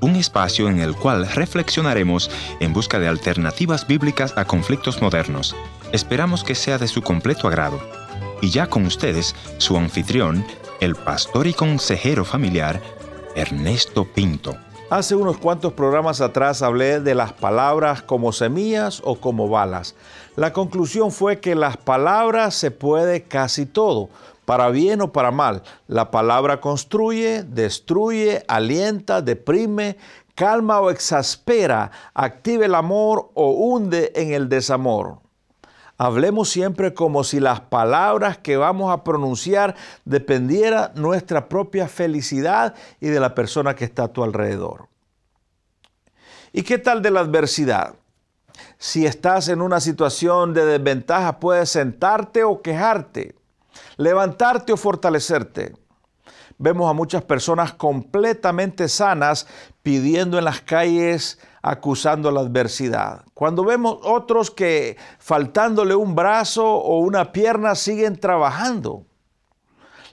Un espacio en el cual reflexionaremos en busca de alternativas bíblicas a conflictos modernos. Esperamos que sea de su completo agrado. Y ya con ustedes, su anfitrión, el pastor y consejero familiar, Ernesto Pinto. Hace unos cuantos programas atrás hablé de las palabras como semillas o como balas. La conclusión fue que las palabras se puede casi todo, para bien o para mal. La palabra construye, destruye, alienta, deprime, calma o exaspera, activa el amor o hunde en el desamor. Hablemos siempre como si las palabras que vamos a pronunciar dependiera nuestra propia felicidad y de la persona que está a tu alrededor. ¿Y qué tal de la adversidad? Si estás en una situación de desventaja, puedes sentarte o quejarte, levantarte o fortalecerte. Vemos a muchas personas completamente sanas pidiendo en las calles acusando la adversidad. Cuando vemos otros que faltándole un brazo o una pierna siguen trabajando.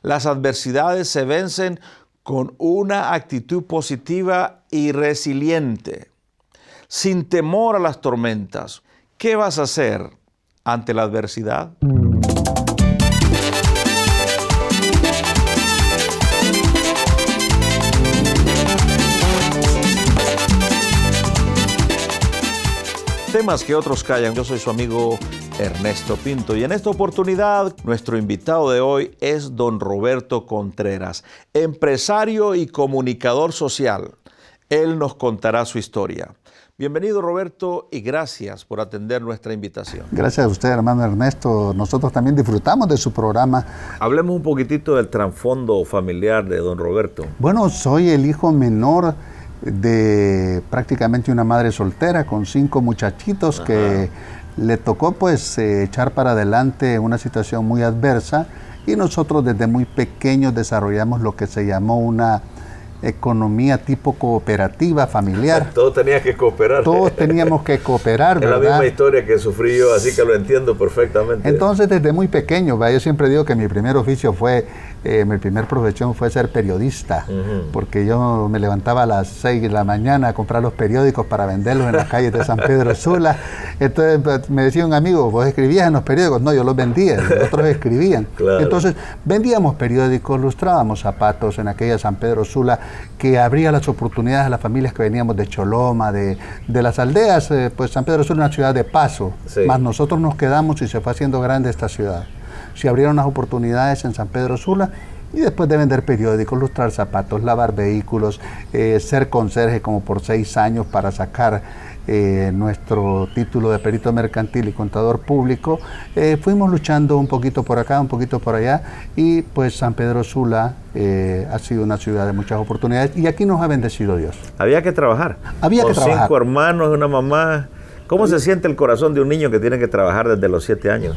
Las adversidades se vencen con una actitud positiva y resiliente, sin temor a las tormentas. ¿Qué vas a hacer ante la adversidad? Temas que otros callan. Yo soy su amigo Ernesto Pinto y en esta oportunidad nuestro invitado de hoy es don Roberto Contreras, empresario y comunicador social. Él nos contará su historia. Bienvenido Roberto y gracias por atender nuestra invitación. Gracias a usted hermano Ernesto. Nosotros también disfrutamos de su programa. Hablemos un poquitito del trasfondo familiar de don Roberto. Bueno, soy el hijo menor de prácticamente una madre soltera con cinco muchachitos que le tocó pues eh, echar para adelante una situación muy adversa y nosotros desde muy pequeños desarrollamos lo que se llamó una economía tipo cooperativa, familiar. Todos tenían que cooperar. Todos teníamos que cooperar, Es la misma historia que sufrí yo, así que lo entiendo perfectamente. Entonces, desde muy pequeño, yo siempre digo que mi primer oficio fue, eh, mi primer profesión fue ser periodista, porque yo me levantaba a las 6 de la mañana a comprar los periódicos para venderlos en las calles de San Pedro Sula. Entonces, pues, me decía un amigo, ¿vos escribías en los periódicos? No, yo los vendía, otros escribían. Entonces, vendíamos periódicos, lustrábamos zapatos en aquella San Pedro Sula que abría las oportunidades a las familias que veníamos de Choloma, de, las aldeas, eh, pues San Pedro es una ciudad de paso, más nosotros nos quedamos y se fue haciendo grande esta ciudad. Se abrieron las oportunidades en San Pedro Sula y después de vender periódicos, lustrar zapatos, lavar vehículos, eh, ser conserje como por seis años para sacar eh, nuestro título de perito mercantil y contador público, eh, fuimos luchando un poquito por acá, un poquito por allá, y pues San Pedro Sula eh, ha sido una ciudad de muchas oportunidades y aquí nos ha bendecido Dios. Había que trabajar. Había que trabajar. cinco hermanos, una mamá. ¿Cómo se siente el corazón de un niño que tiene que trabajar desde los siete años?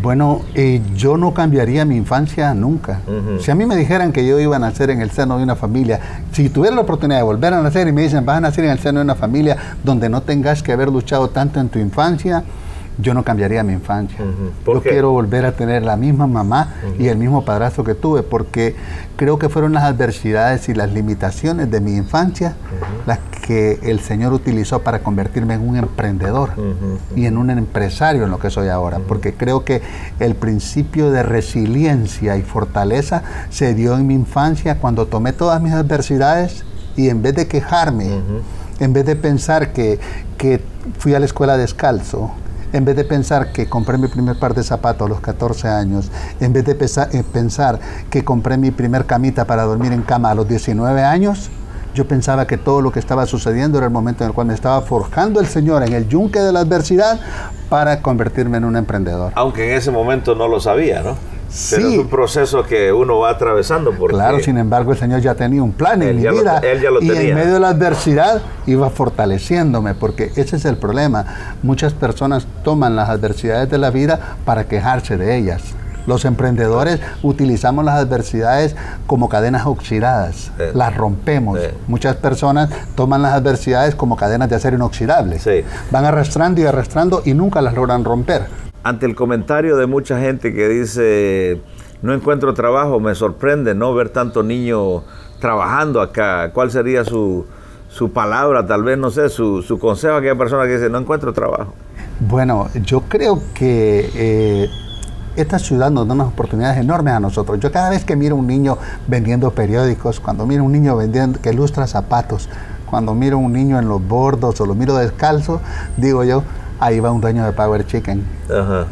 Bueno, eh, yo no cambiaría mi infancia nunca. Si a mí me dijeran que yo iba a nacer en el seno de una familia, si tuviera la oportunidad de volver a nacer y me dicen, vas a nacer en el seno de una familia donde no tengas que haber luchado tanto en tu infancia, yo no cambiaría mi infancia. Yo quiero volver a tener la misma mamá y el mismo padrastro que tuve, porque creo que fueron las adversidades y las limitaciones de mi infancia las que el Señor utilizó para convertirme en un emprendedor y en un empresario en lo que soy ahora, porque creo que el principio de resiliencia y fortaleza se dio en mi infancia cuando tomé todas mis adversidades y en vez de quejarme, en vez de pensar que, que fui a la escuela descalzo, en vez de pensar que compré mi primer par de zapatos a los 14 años, en vez de eh, pensar que compré mi primer camita para dormir en cama a los 19 años, yo pensaba que todo lo que estaba sucediendo era el momento en el cual me estaba forjando el Señor en el yunque de la adversidad para convertirme en un emprendedor. Aunque en ese momento no lo sabía, ¿no? Pero es un proceso que uno va atravesando. Porque claro, sin embargo, el Señor ya tenía un plan en mi vida. él ya lo y en medio de la adversidad iba fortaleciéndome, porque ese es el problema. Muchas personas toman las adversidades de la vida para quejarse de ellas. Los emprendedores utilizamos las adversidades como cadenas oxidadas, las rompemos. Muchas personas toman las adversidades como cadenas de acero inoxidable. Van arrastrando y arrastrando y nunca las logran romper ante el comentario de mucha gente que dice no encuentro trabajo, me sorprende no ver tanto niño trabajando acá. ¿Cuál sería su, su palabra, tal vez, no sé, su, su consejo a aquella persona que dice, no encuentro trabajo? Bueno, yo creo que eh, esta ciudad nos da unas oportunidades enormes a nosotros. Yo cada vez que miro un niño vendiendo periódicos, cuando miro un niño vendiendo que ilustra zapatos, cuando miro un niño en los bordos o lo miro descalzo, digo yo, ahí va un dueño de Power Chicken,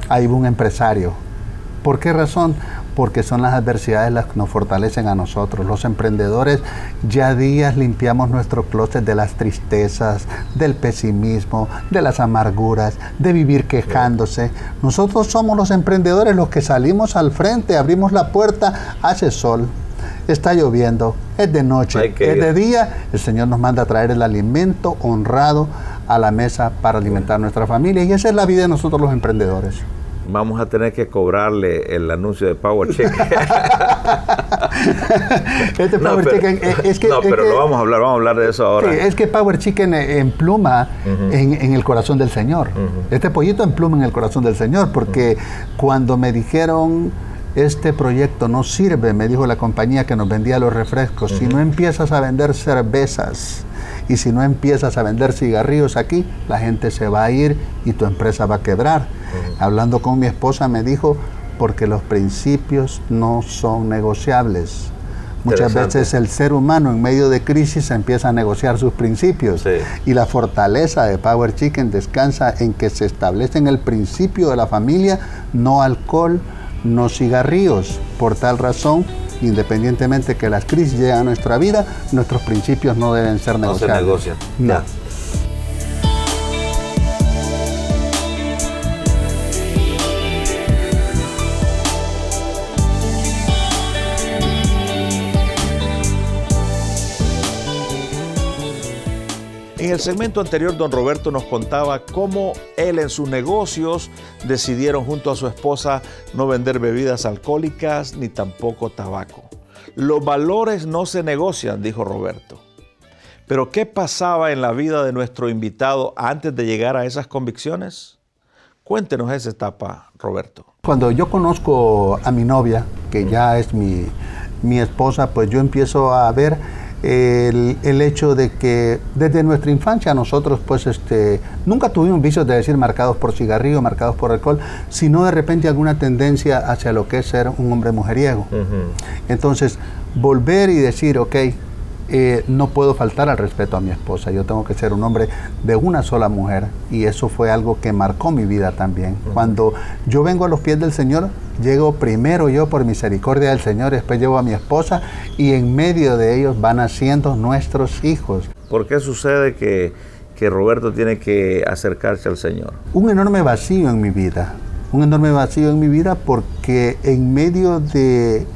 ahí va un empresario. ¿Por qué razón? porque son las adversidades las que nos fortalecen a nosotros. Los emprendedores ya días limpiamos nuestro closet de las tristezas, del pesimismo, de las amarguras, de vivir quejándose. Nosotros somos los emprendedores los que salimos al frente, abrimos la puerta, hace sol, está lloviendo, es de noche, es de día, el Señor nos manda a traer el alimento honrado a la mesa para alimentar nuestra familia y esa es la vida de nosotros los emprendedores vamos a tener que cobrarle el anuncio de Power Check. este Power Chicken eh, es que... No, pero lo vamos a hablar, vamos a hablar de eso ahora. es que Power Chicken en pluma en, el corazón del Señor. Este pollito en pluma en el corazón del Señor, porque cuando me dijeron este proyecto no sirve, me dijo la compañía que nos vendía los refrescos, si no empiezas a vender cervezas y si no empiezas a vender cigarrillos aquí, la gente se va a ir y tu empresa va a quebrar. Hablando con mi esposa me dijo, porque los principios no son negociables. Muchas veces el ser humano en medio de crisis empieza a negociar sus principios. Y la fortaleza de Power Chicken descansa en que se establece en el principio de la familia, no alcohol, no cigarrillos. Por tal razón, independientemente que las crisis lleguen a nuestra vida, nuestros principios no deben ser negociados. No se negocian. No. En el segmento anterior, don Roberto nos contaba cómo él en sus negocios decidieron junto a su esposa no vender bebidas alcohólicas ni tampoco tabaco. Los valores no se negocian, dijo Roberto. Pero ¿qué pasaba en la vida de nuestro invitado antes de llegar a esas convicciones? Cuéntenos esa etapa, Roberto. Cuando yo conozco a mi novia, que ya es mi, mi esposa, pues yo empiezo a ver el, hecho de que desde nuestra infancia nosotros pues este, nunca tuvimos vicios de decir marcados por cigarrillo, marcados por alcohol, sino de repente alguna tendencia hacia lo que es ser un hombre mujeriego. Entonces, volver y decir, ok, eh, no puedo faltar al respeto a mi esposa, yo tengo que ser un hombre de una sola mujer y eso fue algo que marcó mi vida también. Cuando yo vengo a los pies del Señor, llego primero yo por misericordia del Señor, después llevo a mi esposa y en medio de ellos van naciendo nuestros hijos. ¿Por qué sucede que, que Roberto tiene que acercarse al Señor? Un enorme vacío en mi vida, un enorme vacío en mi vida porque en medio de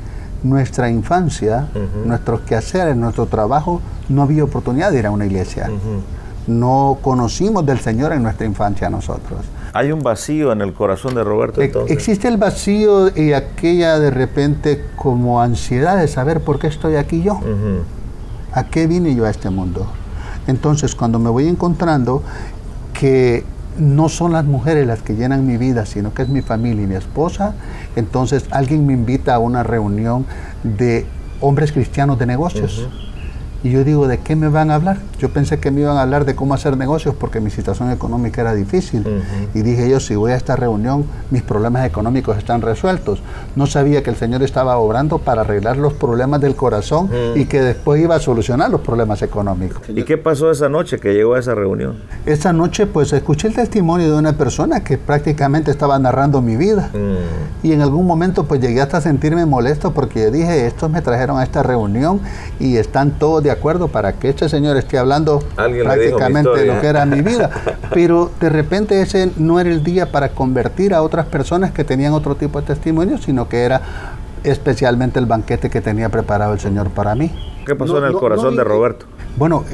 nuestra infancia, nuestros quehaceres, nuestro trabajo, no había oportunidad de ir a una iglesia. No conocimos del Señor en nuestra infancia nosotros. Hay un vacío en el corazón de Roberto. Entonces? Existe el vacío y aquella de repente como ansiedad de saber por qué estoy aquí yo. ¿A qué vine yo a este mundo? Entonces, cuando me voy encontrando que no son las mujeres las que llenan mi vida, sino que es mi familia y mi esposa, entonces alguien me invita a una reunión de hombres cristianos de negocios. Y yo digo, ¿de qué me van a hablar? Yo pensé que me iban a hablar de cómo hacer negocios porque mi situación económica era difícil. Y dije yo, si voy a esta reunión, mis problemas económicos están resueltos. No sabía que el Señor estaba obrando para arreglar los problemas del corazón y que después iba a solucionar los problemas económicos. ¿Y qué pasó esa noche que llegó a esa reunión? Esa noche pues escuché el testimonio de una persona que prácticamente estaba narrando mi vida. Y en algún momento pues llegué hasta sentirme molesto porque dije, estos me trajeron a esta reunión y están todos de acuerdo para que este señor esté hablando prácticamente lo que era mi vida. Pero de repente ese no era el día para convertir a otras personas que tenían otro tipo de testimonio, sino que era especialmente el banquete que tenía preparado el Señor para mí. ¿Qué pasó en el corazón de Roberto? Bueno,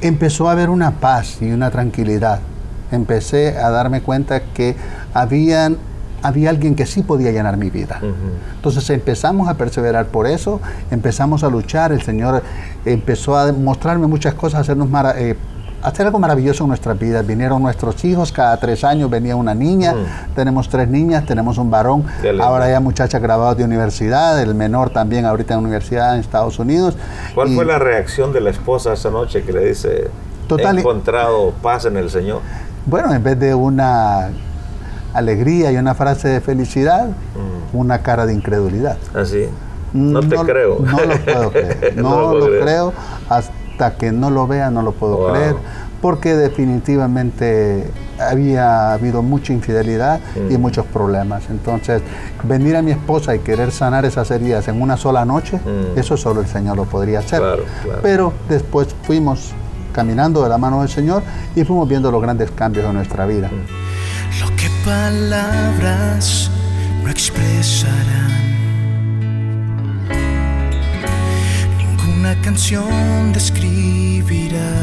empezó a haber una paz y una tranquilidad. Empecé a darme cuenta que habían había alguien que sí podía llenar mi vida. Entonces empezamos a perseverar por eso, empezamos a luchar, el Señor empezó a mostrarme muchas cosas, hacernos eh, hacer algo maravilloso en nuestras vidas. Vinieron nuestros hijos, cada tres años venía una niña, mm. tenemos tres niñas, tenemos un varón, ahora ya muchachas graduadas de universidad, el menor también ahorita en universidad en Estados Unidos. ¿Cuál fue la reacción de la esposa esa noche que le dice, he encontrado paz en el Señor? Bueno, en vez de una alegría y una frase de felicidad, mm. una cara de incredulidad. Así. ¿Ah, no te creo. No lo puedo creer. No, lo, creo. Hasta que no lo vea, no lo puedo creer. Porque definitivamente había habido mucha infidelidad y mm. muchos problemas. Entonces, venir a mi esposa y querer sanar esas heridas en una sola noche, mm. eso solo el Señor lo podría hacer. Pero después fuimos caminando de la mano del Señor y fuimos viendo los grandes cambios en nuestra vida. Mm. Palabras no expresarán. Ninguna canción describirá.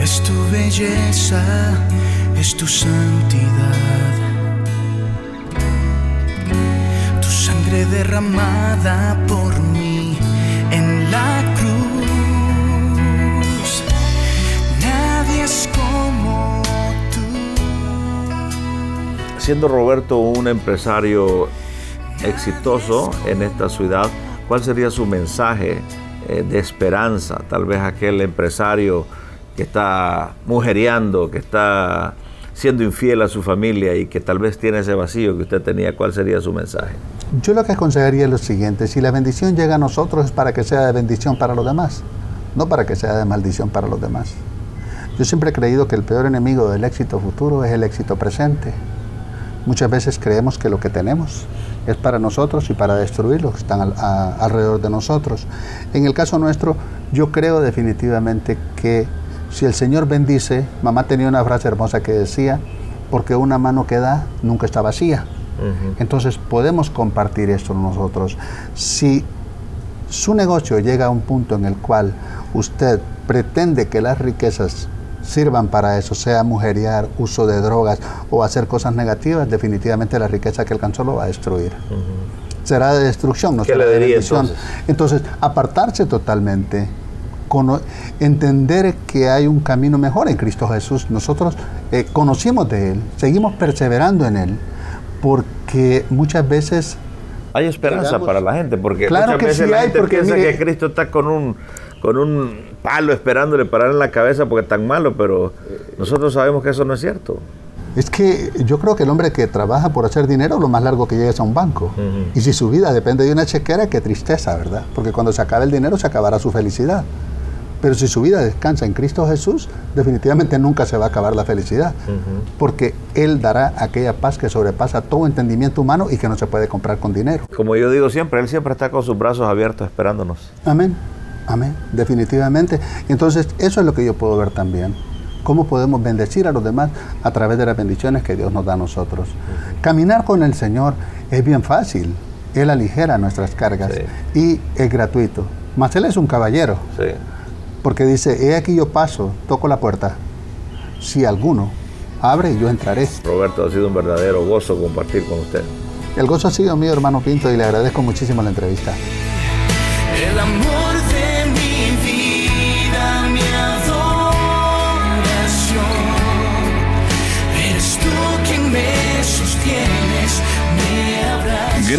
Es tu belleza, es tu santidad. Tu sangre derramada por mí Siendo Roberto un empresario exitoso en esta ciudad, ¿cuál sería su mensaje eh, de esperanza? Tal vez aquel empresario que está mujereando, que está siendo infiel a su familia y que tal vez tiene ese vacío que usted tenía, ¿cuál sería su mensaje? Yo lo que aconsejaría es lo siguiente, si la bendición llega a nosotros es para que sea de bendición para los demás, no para que sea de maldición para los demás. Yo siempre he creído que el peor enemigo del éxito futuro es el éxito presente. Muchas veces creemos que lo que tenemos es para nosotros y para destruir los que están alrededor de nosotros. En el caso nuestro, yo creo definitivamente que si el Señor bendice, mamá tenía una frase hermosa que decía, porque una mano que da nunca está vacía. Entonces podemos compartir esto nosotros. Si su negocio llega a un punto en el cual usted pretende que las riquezas sirvan para eso, sea mujeriar, uso de drogas o hacer cosas negativas, definitivamente la riqueza que alcanzó lo va a destruir. Será de destrucción, no será de bendición. Entonces? apartarse totalmente, entender que hay un camino mejor en Cristo Jesús. Nosotros eh, conocimos de Él, seguimos perseverando en Él porque muchas veces... Hay esperanza para la gente, porque muchas veces la gente piensa que Cristo está con un, con un palo esperándole parar en la cabeza porque es tan malo, pero nosotros sabemos que eso no es cierto. Es que yo creo que el hombre que trabaja por hacer dinero, lo más largo que llega es a un banco. Y si su vida depende de una chequera, qué tristeza, ¿verdad? Porque cuando se acabe el dinero, se acabará su felicidad. Pero si su vida descansa en Cristo Jesús, definitivamente nunca se va a acabar la felicidad, porque Él dará aquella paz que sobrepasa todo entendimiento humano y que no se puede comprar con dinero. Como yo digo siempre, Él siempre está con sus brazos abiertos esperándonos. Amén, amén, definitivamente. Entonces, eso es lo que yo puedo ver también. Cómo podemos bendecir a los demás a través de las bendiciones que Dios nos da a nosotros. Caminar con el Señor es bien fácil. Él aligera nuestras cargas y es gratuito. Mas Él es un caballero. Sí porque dice, he aquí yo paso, toco la puerta. Si alguno abre, yo entraré. Roberto, ha sido un verdadero gozo compartir con usted. El gozo ha sido mío, hermano Pinto, y le agradezco muchísimo la entrevista. El amor